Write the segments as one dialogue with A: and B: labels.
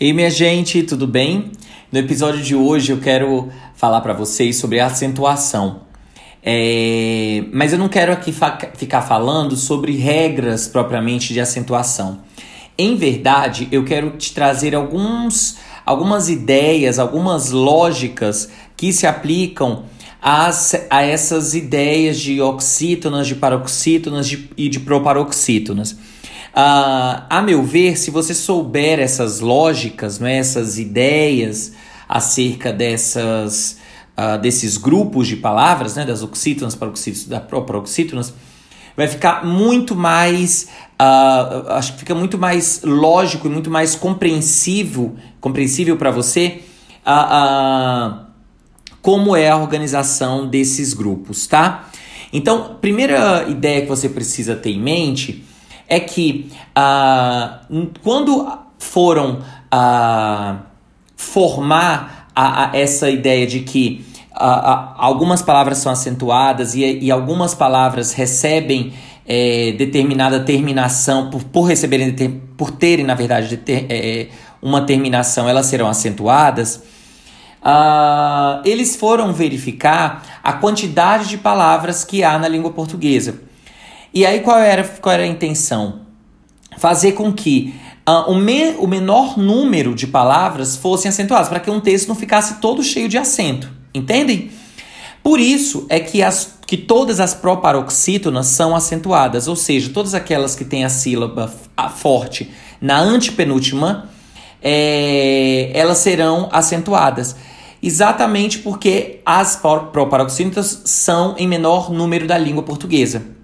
A: Ei, minha gente, tudo bem? No episódio de hoje eu quero falar para vocês sobre acentuação. É... Mas eu não quero aqui fa ficar falando sobre regras propriamente de acentuação. Em verdade, eu quero te trazer alguns, algumas ideias, algumas lógicas que se aplicam as, a essas ideias de oxítonas, de paroxítonas de, e de proparoxítonas. Uh, a meu ver, se você souber essas lógicas, né, essas ideias acerca dessas, uh, desses grupos de palavras, né, das oxítonas, paroxítonas, da proparoxítonas, vai ficar muito mais, uh, acho que fica muito mais lógico e muito mais compreensível, compreensível para você como é a organização desses grupos, tá? Então, primeira ideia que você precisa ter em mente é que uh, quando foram uh, formar a, a essa ideia de que uh, algumas palavras são acentuadas e, e algumas palavras recebem é, determinada terminação, por, por receberem, por terem, na verdade, ter, é, uma terminação, elas serão acentuadas. Uh, eles foram verificar a quantidade de palavras que há na língua portuguesa. E aí qual era, qual era a intenção? Fazer com que uh, o, me, o menor número de palavras fossem acentuadas, para que um texto não ficasse todo cheio de acento. Entendem? Por isso é que, as, que todas as proparoxítonas são acentuadas, ou seja, todas aquelas que têm a sílaba forte na antepenúltima, é, elas serão acentuadas. Exatamente porque as proparoxítonas são em menor número da língua portuguesa.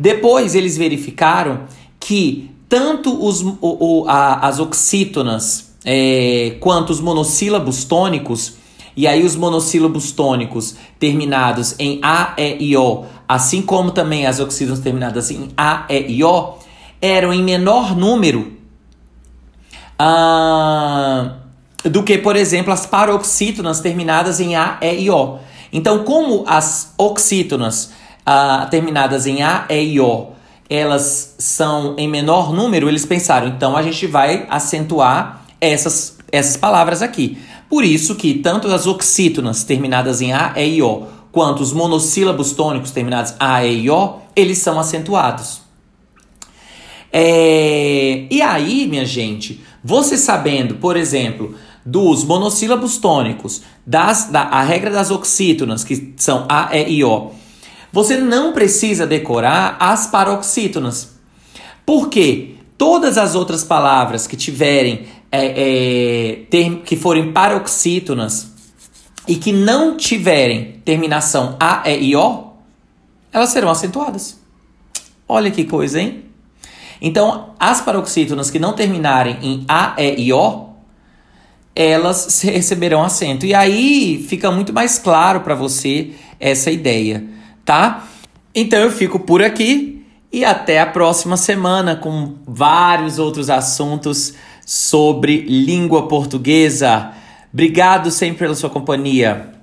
A: Depois eles verificaram que tanto os, o, o, a, as oxítonas é, quanto os monossílabos tônicos, e aí os monossílabos tônicos terminados em A, E e O, assim como também as oxítonas terminadas em A, E e O, eram em menor número ah, do que, por exemplo, as paroxítonas terminadas em A, E e O. Então, como as oxítonas uh, terminadas em A, E e O, elas são em menor número, eles pensaram, então a gente vai acentuar essas, essas palavras aqui. Por isso que tanto as oxítonas terminadas em A, E e O, quanto os monossílabos tônicos terminados A, E e O, eles são acentuados. É... E aí, minha gente, você sabendo, por exemplo, dos monossílabos tônicos, das, da, a regra das oxítonas, que são A, E e O, você não precisa decorar as paroxítonas. Porque todas as outras palavras que tiverem é, é, ter, que forem paroxítonas e que não tiverem terminação A, E e O, elas serão acentuadas. Olha que coisa, hein? Então, as paroxítonas que não terminarem em A, E e O, elas receberão acento. E aí fica muito mais claro para você essa ideia tá? Então eu fico por aqui e até a próxima semana com vários outros assuntos sobre língua portuguesa. Obrigado sempre pela sua companhia.